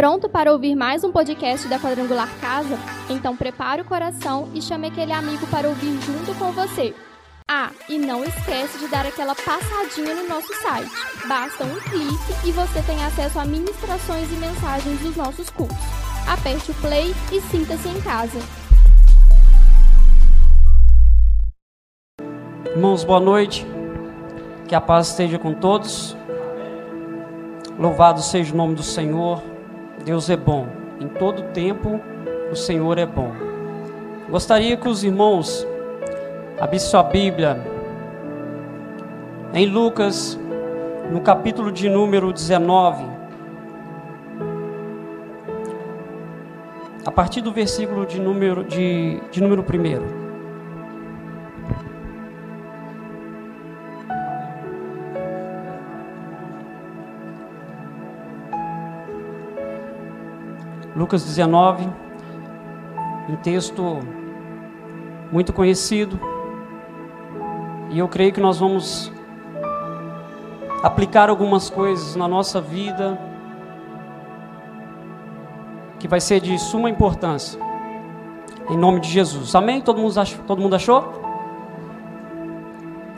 Pronto para ouvir mais um podcast da Quadrangular Casa? Então prepare o coração e chame aquele amigo para ouvir junto com você. Ah, e não esquece de dar aquela passadinha no nosso site. Basta um clique e você tem acesso a ministrações e mensagens dos nossos cursos. Aperte o play e sinta-se em casa. Irmãos, boa noite. Que a paz esteja com todos. Louvado seja o nome do Senhor. Deus é bom. Em todo tempo, o Senhor é bom. Gostaria que os irmãos abrissem sua Bíblia em Lucas, no capítulo de número 19. A partir do versículo de número, de, de número 1. Lucas 19, um texto muito conhecido, e eu creio que nós vamos aplicar algumas coisas na nossa vida que vai ser de suma importância. Em nome de Jesus. Amém? Todo mundo achou? Todo mundo achou?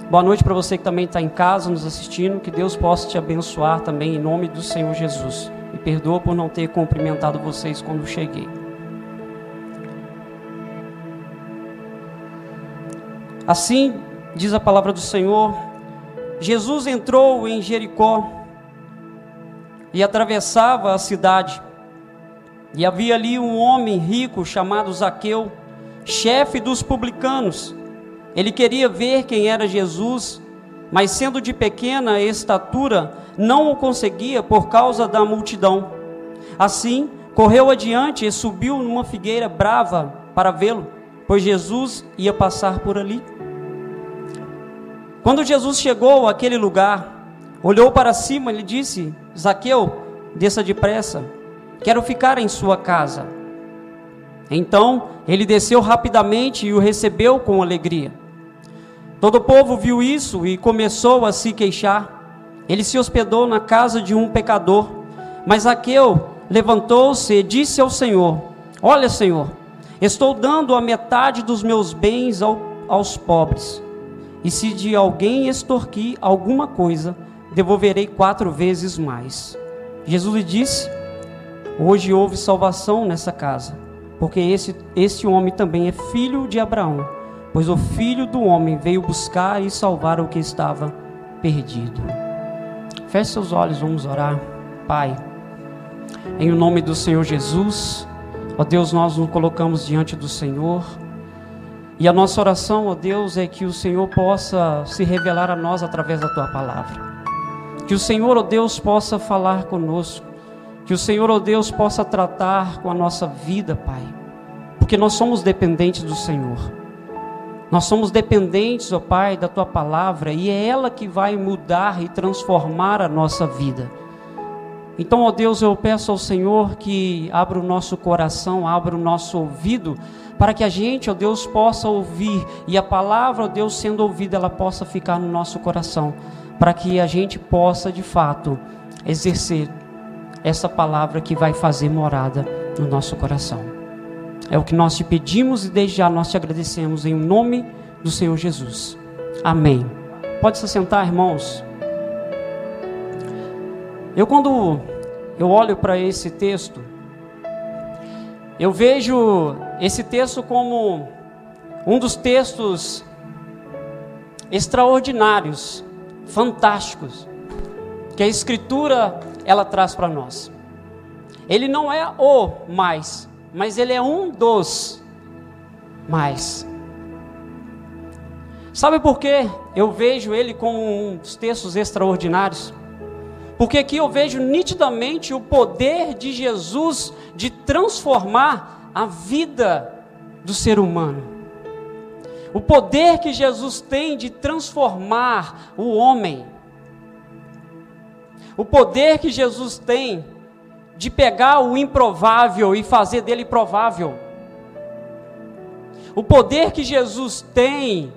Boa noite para você que também está em casa nos assistindo. Que Deus possa te abençoar também em nome do Senhor Jesus. Perdoa por não ter cumprimentado vocês quando cheguei. Assim diz a palavra do Senhor: Jesus entrou em Jericó e atravessava a cidade. E havia ali um homem rico chamado Zaqueu, chefe dos publicanos. Ele queria ver quem era Jesus mas sendo de pequena estatura, não o conseguia por causa da multidão. Assim, correu adiante e subiu numa figueira brava para vê-lo, pois Jesus ia passar por ali. Quando Jesus chegou àquele lugar, olhou para cima e disse: Zaqueu, desça depressa, quero ficar em sua casa. Então ele desceu rapidamente e o recebeu com alegria. Todo o povo viu isso e começou a se queixar. Ele se hospedou na casa de um pecador. Mas Aqueu levantou-se e disse ao Senhor: Olha, Senhor, estou dando a metade dos meus bens ao, aos pobres. E se de alguém extorquir alguma coisa, devolverei quatro vezes mais. Jesus lhe disse: Hoje houve salvação nessa casa, porque esse, esse homem também é filho de Abraão pois o Filho do Homem veio buscar e salvar o que estava perdido. Feche seus olhos, vamos orar. Pai, em o nome do Senhor Jesus, ó Deus, nós nos colocamos diante do Senhor. E a nossa oração, ó Deus, é que o Senhor possa se revelar a nós através da tua palavra. Que o Senhor, ó Deus, possa falar conosco. Que o Senhor, ó Deus, possa tratar com a nossa vida, Pai. Porque nós somos dependentes do Senhor. Nós somos dependentes, ó Pai, da tua palavra e é ela que vai mudar e transformar a nossa vida. Então, ó Deus, eu peço ao Senhor que abra o nosso coração, abra o nosso ouvido, para que a gente, ó Deus, possa ouvir e a palavra, ó Deus, sendo ouvida, ela possa ficar no nosso coração, para que a gente possa, de fato, exercer essa palavra que vai fazer morada no nosso coração. É o que nós te pedimos e desde já nós te agradecemos em nome do Senhor Jesus. Amém. Pode se sentar, irmãos. Eu quando eu olho para esse texto, eu vejo esse texto como um dos textos extraordinários, fantásticos, que a escritura ela traz para nós. Ele não é o mais, mas ele é um dos mais. Sabe por que eu vejo ele como um dos textos extraordinários? Porque aqui eu vejo nitidamente o poder de Jesus de transformar a vida do ser humano. O poder que Jesus tem de transformar o homem. O poder que Jesus tem de pegar o improvável e fazer dele provável. O poder que Jesus tem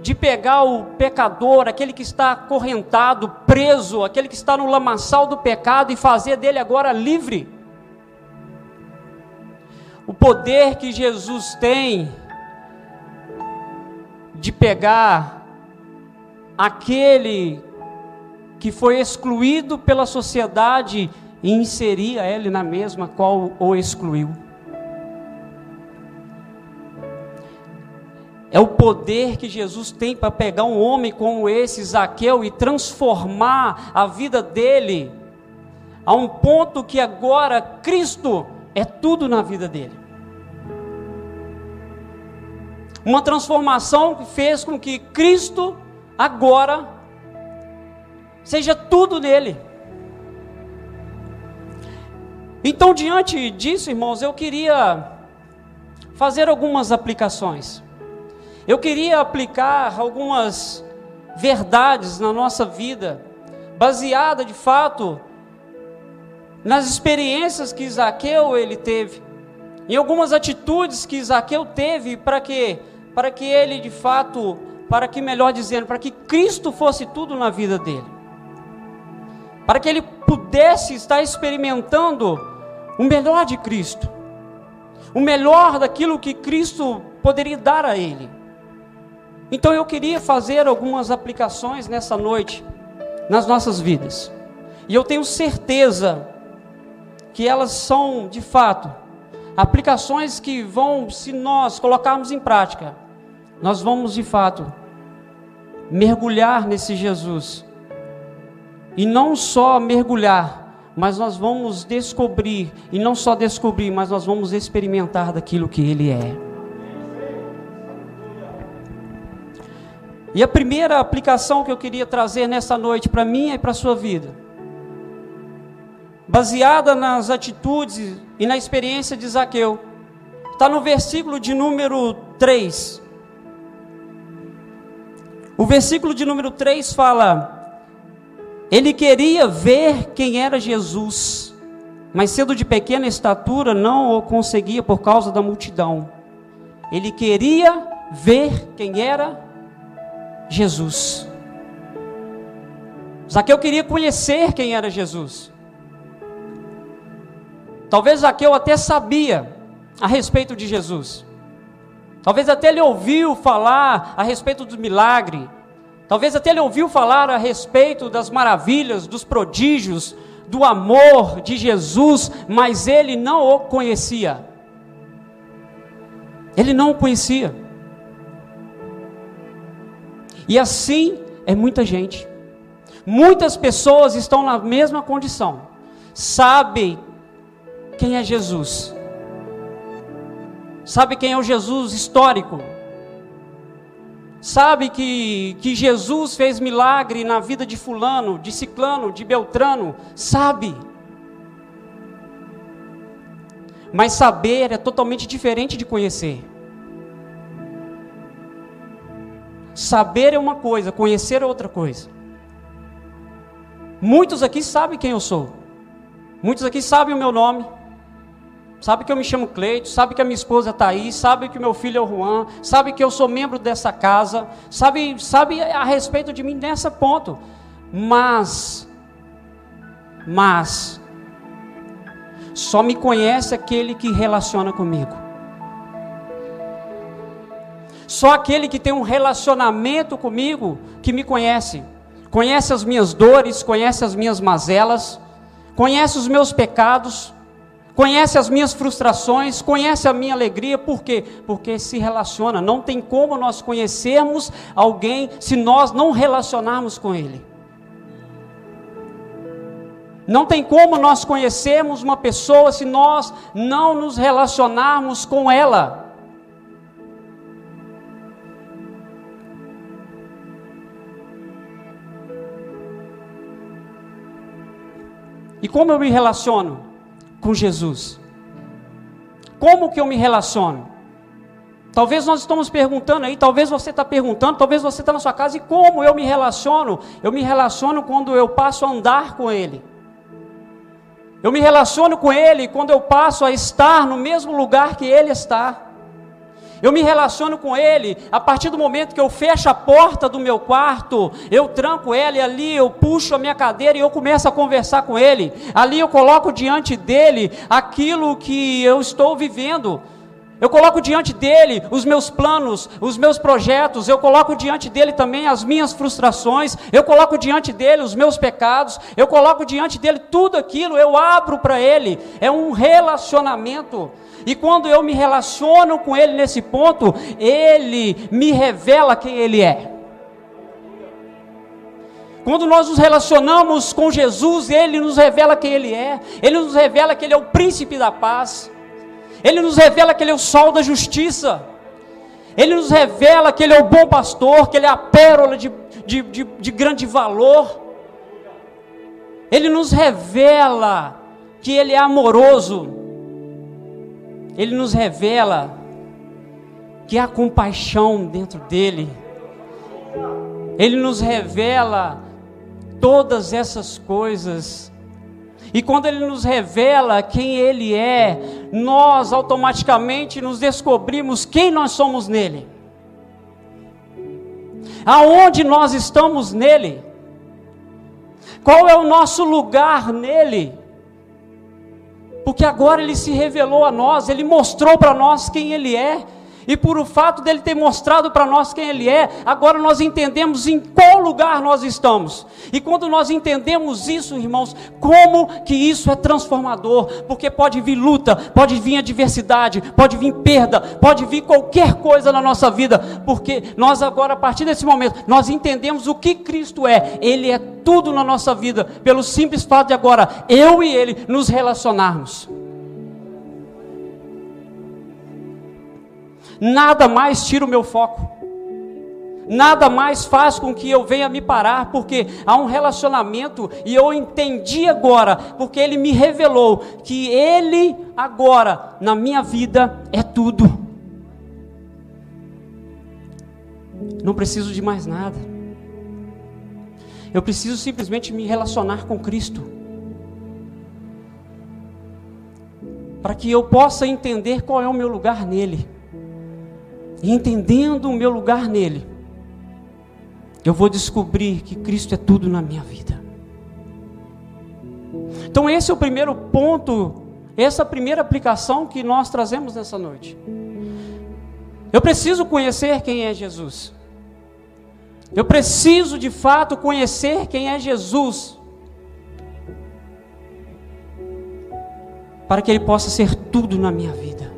de pegar o pecador, aquele que está acorrentado, preso, aquele que está no lamaçal do pecado e fazer dele agora livre. o poder que Jesus tem de pegar aquele que foi excluído pela sociedade e inserir ele na mesma qual o excluiu. É o poder que Jesus tem para pegar um homem como esse, Zaqueu, e transformar a vida dele a um ponto que agora Cristo é tudo na vida dele. Uma transformação que fez com que Cristo agora seja tudo nele. Então, diante disso, irmãos, eu queria fazer algumas aplicações. Eu queria aplicar algumas verdades na nossa vida, baseada de fato nas experiências que Isaqueu ele teve, em algumas atitudes que Isaqueu teve para que para que ele de fato, para que melhor dizendo, para que Cristo fosse tudo na vida dele. Para que ele pudesse estar experimentando o melhor de Cristo. O melhor daquilo que Cristo poderia dar a ele. Então eu queria fazer algumas aplicações nessa noite nas nossas vidas. E eu tenho certeza que elas são, de fato, aplicações que vão, se nós colocarmos em prática, nós vamos de fato mergulhar nesse Jesus. E não só mergulhar, mas nós vamos descobrir, e não só descobrir, mas nós vamos experimentar daquilo que Ele é. E a primeira aplicação que eu queria trazer nessa noite para mim e para a sua vida, baseada nas atitudes e na experiência de Zaqueu, está no versículo de número 3. O versículo de número 3 fala: Ele queria ver quem era Jesus, mas sendo de pequena estatura, não o conseguia por causa da multidão. Ele queria ver quem era Jesus. Zaqueu queria conhecer quem era Jesus. Talvez Zaqueu até sabia a respeito de Jesus. Talvez até ele ouviu falar a respeito do milagre. Talvez até ele ouviu falar a respeito das maravilhas, dos prodígios, do amor de Jesus, mas ele não o conhecia. Ele não o conhecia. E assim é muita gente. Muitas pessoas estão na mesma condição. Sabem quem é Jesus. Sabe quem é o Jesus histórico. Sabe que, que Jesus fez milagre na vida de fulano, de ciclano, de beltrano. Sabe. Mas saber é totalmente diferente de conhecer. Saber é uma coisa, conhecer é outra coisa. Muitos aqui sabem quem eu sou. Muitos aqui sabem o meu nome. Sabe que eu me chamo Cleito, sabe que a minha esposa é Thaís, sabe que o meu filho é o Juan, sabe que eu sou membro dessa casa, sabe, sabe a respeito de mim nessa ponto. Mas, mas, só me conhece aquele que relaciona comigo. Só aquele que tem um relacionamento comigo que me conhece. Conhece as minhas dores, conhece as minhas mazelas, conhece os meus pecados, conhece as minhas frustrações, conhece a minha alegria, por quê? Porque se relaciona. Não tem como nós conhecermos alguém se nós não relacionarmos com ele. Não tem como nós conhecermos uma pessoa se nós não nos relacionarmos com ela. E como eu me relaciono com Jesus? Como que eu me relaciono? Talvez nós estamos perguntando aí, talvez você está perguntando, talvez você está na sua casa, e como eu me relaciono? Eu me relaciono quando eu passo a andar com Ele. Eu me relaciono com Ele quando eu passo a estar no mesmo lugar que Ele está. Eu me relaciono com Ele a partir do momento que eu fecho a porta do meu quarto, eu tranco ela e ali eu puxo a minha cadeira e eu começo a conversar com Ele. Ali eu coloco diante dele aquilo que eu estou vivendo. Eu coloco diante dele os meus planos, os meus projetos, eu coloco diante dele também as minhas frustrações, eu coloco diante dele os meus pecados, eu coloco diante dele tudo aquilo, eu abro para ele. É um relacionamento. E quando eu me relaciono com ele nesse ponto, ele me revela quem ele é. Quando nós nos relacionamos com Jesus, ele nos revela quem ele é. Ele nos revela que ele é o príncipe da paz. Ele nos revela que Ele é o sol da justiça. Ele nos revela que Ele é o bom pastor, que Ele é a pérola de, de, de, de grande valor. Ele nos revela que Ele é amoroso. Ele nos revela que há compaixão dentro dele. Ele nos revela todas essas coisas e quando Ele nos revela quem Ele é, nós automaticamente nos descobrimos quem nós somos nele. Aonde nós estamos nele? Qual é o nosso lugar nele? Porque agora ele se revelou a nós, ele mostrou para nós quem ele é. E por o fato dele ter mostrado para nós quem ele é, agora nós entendemos em qual lugar nós estamos. E quando nós entendemos isso, irmãos, como que isso é transformador? Porque pode vir luta, pode vir adversidade, pode vir perda, pode vir qualquer coisa na nossa vida, porque nós agora a partir desse momento, nós entendemos o que Cristo é. Ele é tudo na nossa vida, pelo simples fato de agora eu e ele nos relacionarmos. Nada mais tira o meu foco. Nada mais faz com que eu venha me parar, porque há um relacionamento e eu entendi agora, porque ele me revelou que ele agora na minha vida é tudo. Não preciso de mais nada. Eu preciso simplesmente me relacionar com Cristo. Para que eu possa entender qual é o meu lugar nele e entendendo o meu lugar nele, eu vou descobrir que Cristo é tudo na minha vida. Então, esse é o primeiro ponto, essa é primeira aplicação que nós trazemos nessa noite. Eu preciso conhecer quem é Jesus. Eu preciso de fato conhecer quem é Jesus. Para que Ele possa ser tudo na minha vida.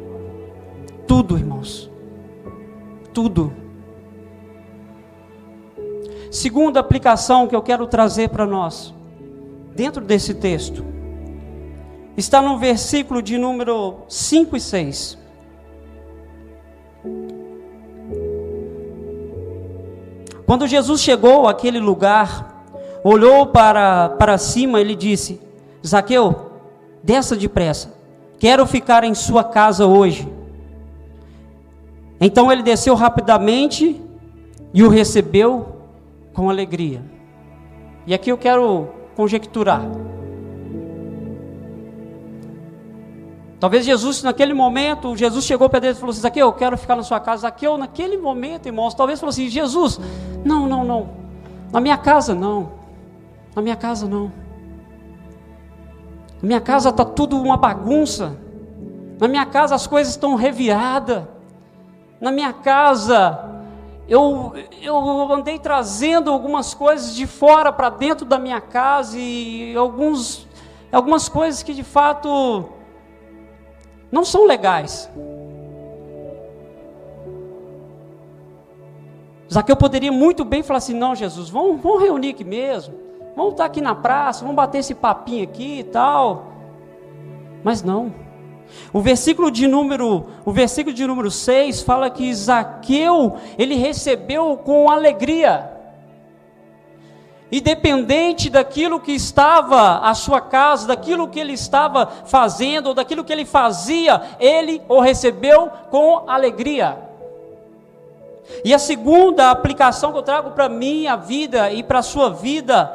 Tudo, irmãos tudo. Segunda aplicação que eu quero trazer para nós, dentro desse texto, está no versículo de número 5 e 6. Quando Jesus chegou àquele lugar, olhou para, para cima, ele disse: Zaqueu, desça depressa, quero ficar em sua casa hoje. Então ele desceu rapidamente e o recebeu com alegria. E aqui eu quero conjecturar. Talvez Jesus, naquele momento, Jesus chegou para ele e falou assim: Aqui eu quero ficar na sua casa. Aqui eu, naquele momento, irmãos, talvez falou assim: Jesus, não, não, não. Na minha casa não. Na minha casa não. Na minha casa está tudo uma bagunça. Na minha casa as coisas estão reviradas. Na minha casa, eu, eu andei trazendo algumas coisas de fora para dentro da minha casa e alguns, algumas coisas que de fato não são legais. Zaqueu poderia muito bem falar assim: não, Jesus, vamos, vamos reunir aqui mesmo, vamos estar aqui na praça, vamos bater esse papinho aqui e tal. Mas não. O versículo de número, o versículo de número 6 fala que Zaqueu, ele recebeu com alegria. Independente daquilo que estava a sua casa, daquilo que ele estava fazendo, ou daquilo que ele fazia, ele o recebeu com alegria. E a segunda aplicação que eu trago para minha vida e para a sua vida,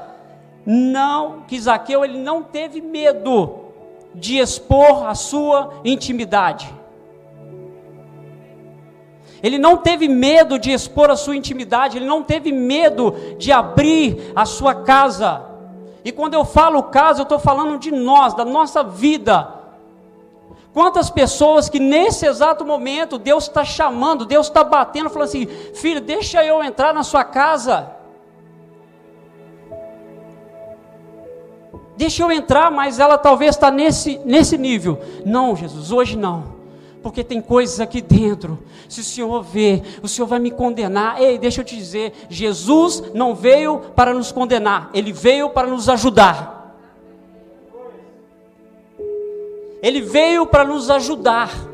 não que Zaqueu ele não teve medo de expor a sua intimidade. Ele não teve medo de expor a sua intimidade, ele não teve medo de abrir a sua casa. E quando eu falo casa, eu estou falando de nós, da nossa vida. Quantas pessoas que nesse exato momento Deus está chamando, Deus está batendo, falando assim: filho, deixa eu entrar na sua casa. Deixa eu entrar, mas ela talvez está nesse, nesse nível. Não, Jesus, hoje não porque tem coisas aqui dentro. Se o Senhor vê, o Senhor vai me condenar. Ei, deixa eu te dizer: Jesus não veio para nos condenar, ele veio para nos ajudar. Ele veio para nos ajudar.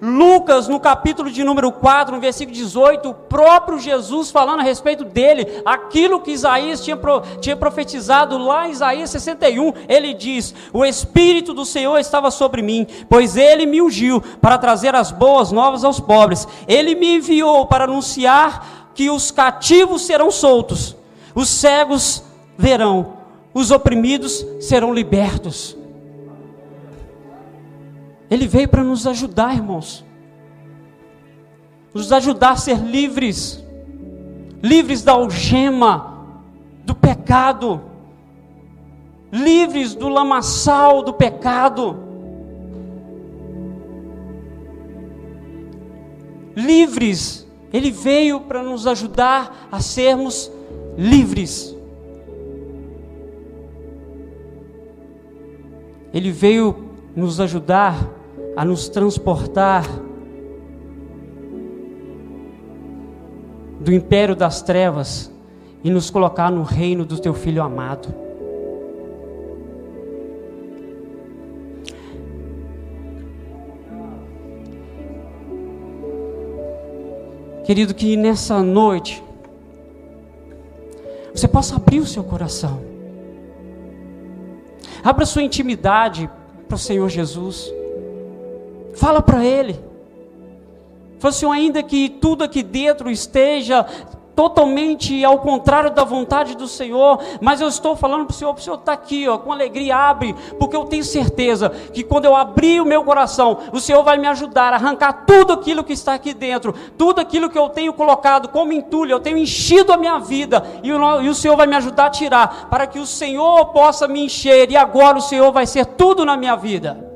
Lucas, no capítulo de número 4, no versículo 18, o próprio Jesus falando a respeito dele, aquilo que Isaías tinha, tinha profetizado lá em Isaías 61, ele diz: O Espírito do Senhor estava sobre mim, pois ele me ungiu para trazer as boas novas aos pobres, ele me enviou para anunciar que os cativos serão soltos, os cegos verão, os oprimidos serão libertos. Ele veio para nos ajudar, irmãos. Nos ajudar a ser livres. Livres da algema, do pecado. Livres do lamaçal do pecado. Livres. Ele veio para nos ajudar a sermos livres. Ele veio nos ajudar a nos transportar do império das trevas e nos colocar no reino do teu filho amado. Querido, que nessa noite você possa abrir o seu coração. Abra sua intimidade para o Senhor Jesus. Fala para Ele. Fala assim, ainda que tudo aqui dentro esteja totalmente ao contrário da vontade do Senhor, mas eu estou falando para o Senhor, o Senhor está aqui, ó, com alegria, abre, porque eu tenho certeza que quando eu abrir o meu coração, o Senhor vai me ajudar a arrancar tudo aquilo que está aqui dentro, tudo aquilo que eu tenho colocado como entulho, eu tenho enchido a minha vida, e o, e o Senhor vai me ajudar a tirar, para que o Senhor possa me encher, e agora o Senhor vai ser tudo na minha vida.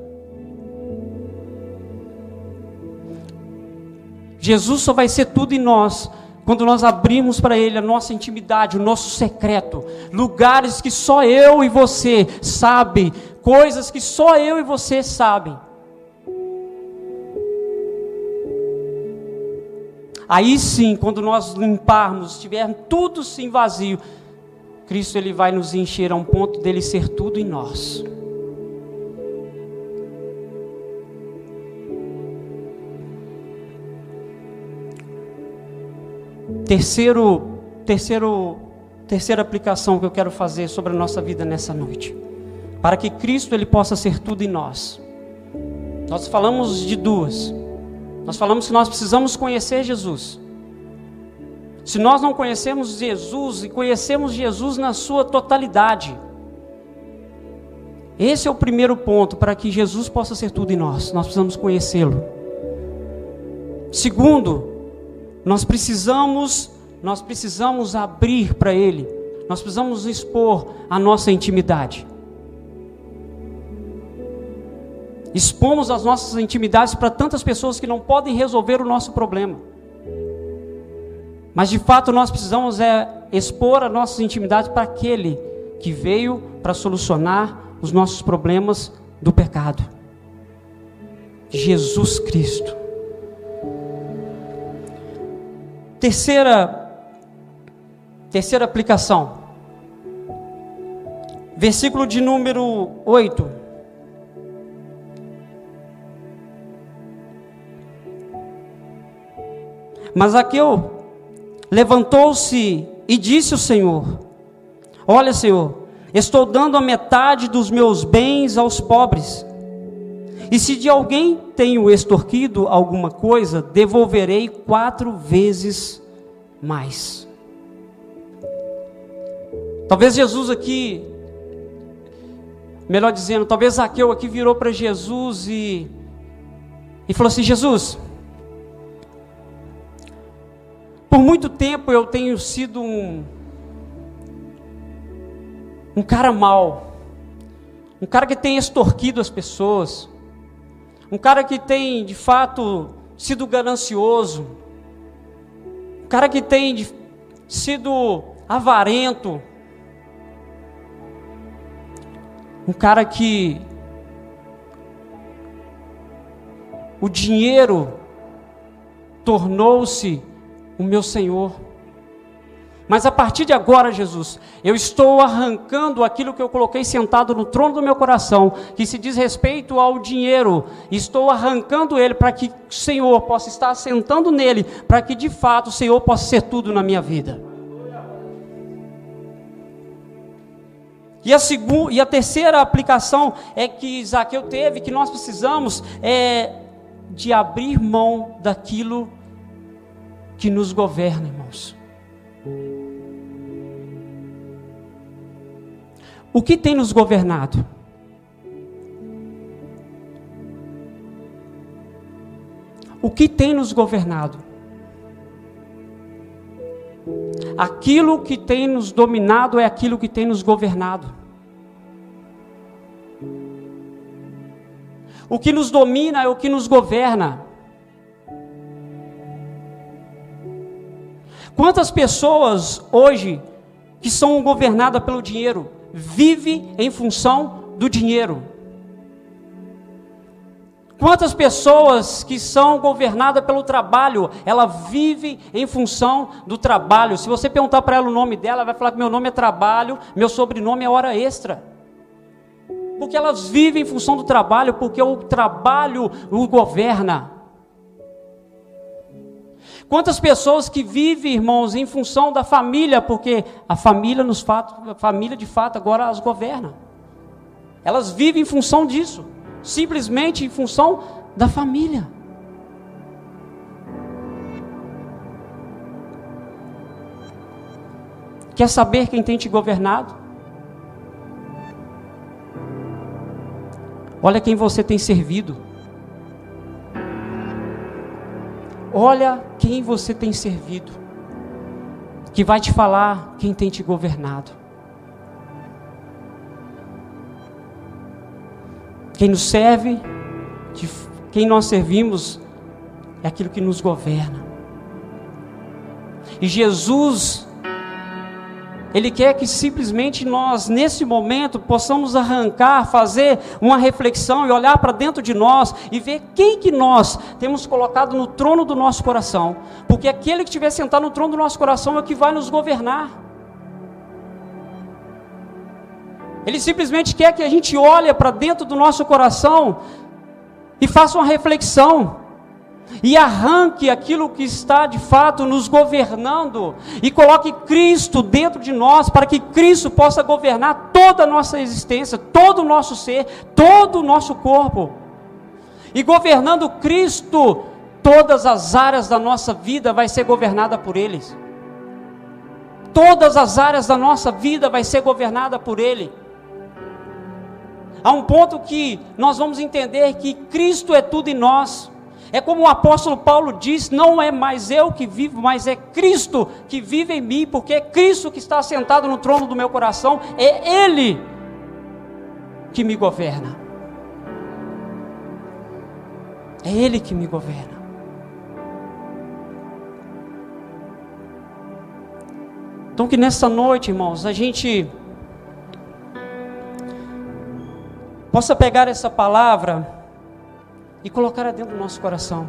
Jesus só vai ser tudo em nós quando nós abrimos para Ele a nossa intimidade, o nosso secreto, lugares que só eu e você sabem, coisas que só eu e você sabem. Aí sim, quando nós limparmos, estiver tudo sim vazio, Cristo ele vai nos encher a um ponto dele ser tudo em nós. Terceiro, terceiro, terceira aplicação que eu quero fazer sobre a nossa vida nessa noite, para que Cristo ele possa ser tudo em nós. Nós falamos de duas. Nós falamos que nós precisamos conhecer Jesus. Se nós não conhecemos Jesus e conhecemos Jesus na sua totalidade, esse é o primeiro ponto para que Jesus possa ser tudo em nós. Nós precisamos conhecê-lo. Segundo, nós precisamos, nós precisamos abrir para Ele. Nós precisamos expor a nossa intimidade. Expomos as nossas intimidades para tantas pessoas que não podem resolver o nosso problema. Mas de fato nós precisamos é expor as nossas intimidades para aquele que veio para solucionar os nossos problemas do pecado. Jesus Cristo. Terceira, terceira aplicação. Versículo de número 8. Mas Aqueu levantou-se e disse o Senhor: Olha, Senhor, estou dando a metade dos meus bens aos pobres. E se de alguém tenho extorquido alguma coisa, devolverei quatro vezes mais. Talvez Jesus aqui, melhor dizendo, talvez Zaqueu aqui virou para Jesus e, e falou assim: Jesus, Por muito tempo eu tenho sido um, um cara mau, um cara que tem extorquido as pessoas, um cara que tem de fato sido ganancioso, um cara que tem de, sido avarento, um cara que o dinheiro tornou-se o meu Senhor. Mas a partir de agora, Jesus, eu estou arrancando aquilo que eu coloquei sentado no trono do meu coração, que se diz respeito ao dinheiro. Estou arrancando ele para que o Senhor possa estar sentando nele, para que de fato o Senhor possa ser tudo na minha vida. E a, segunda, e a terceira aplicação é que Zaqueu teve, que nós precisamos, é de abrir mão daquilo que nos governa, irmãos. O que tem nos governado? O que tem nos governado? Aquilo que tem nos dominado é aquilo que tem nos governado. O que nos domina é o que nos governa. Quantas pessoas hoje que são governadas pelo dinheiro vivem em função do dinheiro? Quantas pessoas que são governadas pelo trabalho, ela vive em função do trabalho. Se você perguntar para ela o nome dela, ela vai falar que meu nome é trabalho, meu sobrenome é hora extra. Porque elas vivem em função do trabalho, porque o trabalho o governa. Quantas pessoas que vivem, irmãos, em função da família, porque a família nos fato, a família de fato agora as governa. Elas vivem em função disso, simplesmente em função da família. Quer saber quem tem te governado? Olha quem você tem servido. Olha quem você tem servido, que vai te falar quem tem te governado. Quem nos serve, quem nós servimos, é aquilo que nos governa. E Jesus ele quer que simplesmente nós, nesse momento, possamos arrancar, fazer uma reflexão e olhar para dentro de nós e ver quem que nós temos colocado no trono do nosso coração. Porque aquele que estiver sentado no trono do nosso coração é o que vai nos governar. Ele simplesmente quer que a gente olhe para dentro do nosso coração e faça uma reflexão e arranque aquilo que está de fato nos governando e coloque Cristo dentro de nós para que Cristo possa governar toda a nossa existência, todo o nosso ser, todo o nosso corpo. E governando Cristo, todas as áreas da nossa vida vai ser governada por eles. Todas as áreas da nossa vida vai ser governada por ele. Há um ponto que nós vamos entender que Cristo é tudo em nós. É como o apóstolo Paulo diz: não é mais eu que vivo, mas é Cristo que vive em mim, porque é Cristo que está sentado no trono do meu coração, é Ele que me governa. É Ele que me governa. Então, que nessa noite, irmãos, a gente possa pegar essa palavra e colocar dentro do nosso coração.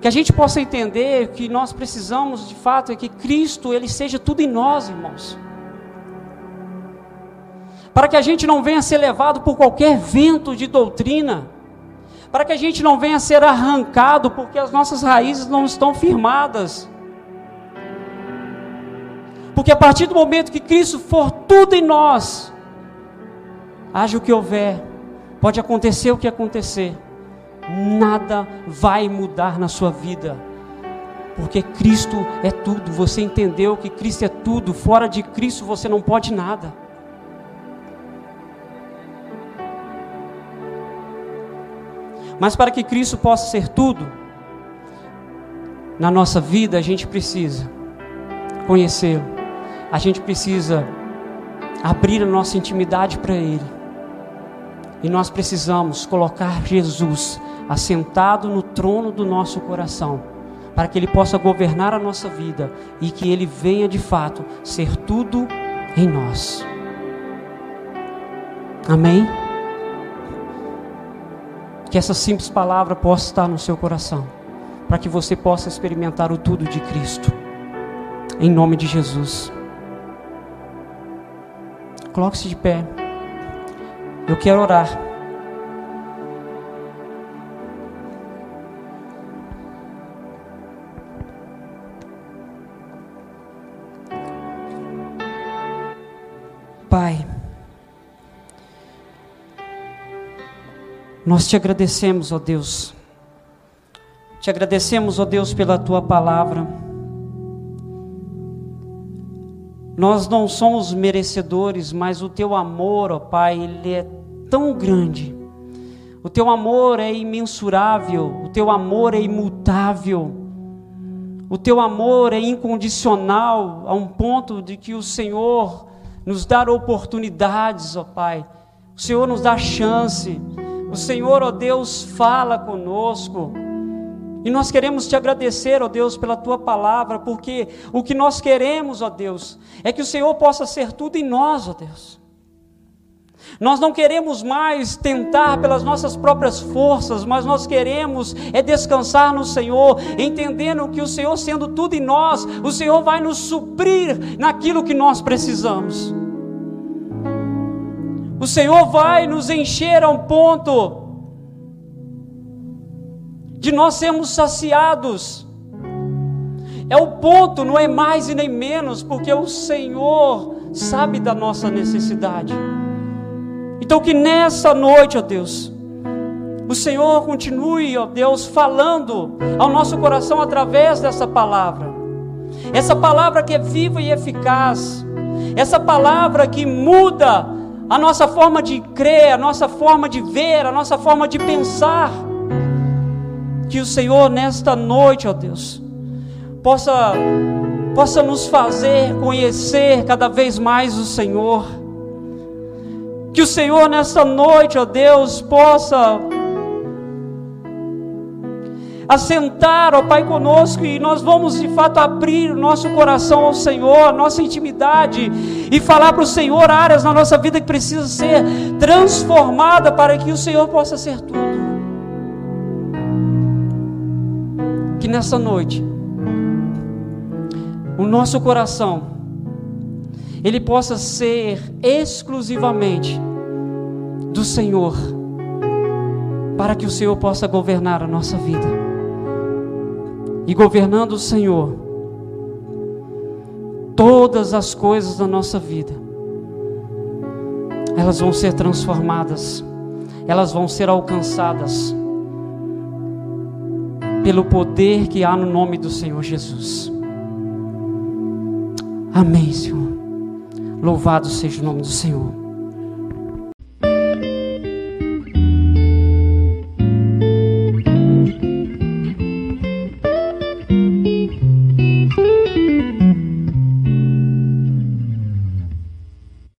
Que a gente possa entender que nós precisamos de fato é que Cristo ele seja tudo em nós, irmãos. Para que a gente não venha ser levado por qualquer vento de doutrina, para que a gente não venha ser arrancado porque as nossas raízes não estão firmadas. Porque a partir do momento que Cristo for tudo em nós, haja o que houver, Pode acontecer o que acontecer, nada vai mudar na sua vida, porque Cristo é tudo. Você entendeu que Cristo é tudo, fora de Cristo você não pode nada. Mas para que Cristo possa ser tudo, na nossa vida, a gente precisa conhecê-lo, a gente precisa abrir a nossa intimidade para Ele, e nós precisamos colocar Jesus assentado no trono do nosso coração, para que Ele possa governar a nossa vida e que Ele venha de fato ser tudo em nós. Amém? Que essa simples palavra possa estar no seu coração para que você possa experimentar o tudo de Cristo. Em nome de Jesus. Coloque-se de pé. Eu quero orar. Pai, nós te agradecemos, ó Deus te agradecemos, ó Deus, pela tua palavra. Nós não somos merecedores, mas o teu amor, ó Pai, ele é tão grande. O teu amor é imensurável, o teu amor é imutável. O teu amor é incondicional a um ponto de que o Senhor nos dá oportunidades, ó Pai. O Senhor nos dá chance. O Senhor, ó Deus, fala conosco. E nós queremos te agradecer, ó Deus, pela tua palavra, porque o que nós queremos, ó Deus, é que o Senhor possa ser tudo em nós, ó Deus. Nós não queremos mais tentar pelas nossas próprias forças, mas nós queremos é descansar no Senhor, entendendo que o Senhor sendo tudo em nós, o Senhor vai nos suprir naquilo que nós precisamos. O Senhor vai nos encher a um ponto de nós sermos saciados. É o ponto, não é mais e nem menos, porque o Senhor sabe da nossa necessidade. Então, que nessa noite, ó Deus, o Senhor continue, ó Deus, falando ao nosso coração através dessa palavra. Essa palavra que é viva e eficaz. Essa palavra que muda a nossa forma de crer, a nossa forma de ver, a nossa forma de pensar. Que o Senhor, nesta noite, ó Deus, possa, possa nos fazer conhecer cada vez mais o Senhor. Que o Senhor, nesta noite, ó Deus, possa assentar, ó Pai, conosco e nós vamos de fato abrir o nosso coração ao Senhor, nossa intimidade e falar para o Senhor áreas na nossa vida que precisa ser transformada para que o Senhor possa ser tudo. que nessa noite o nosso coração ele possa ser exclusivamente do Senhor, para que o Senhor possa governar a nossa vida. E governando o Senhor, todas as coisas da nossa vida, elas vão ser transformadas, elas vão ser alcançadas pelo poder que há no nome do Senhor Jesus. Amém, Senhor. Louvado seja o nome do Senhor.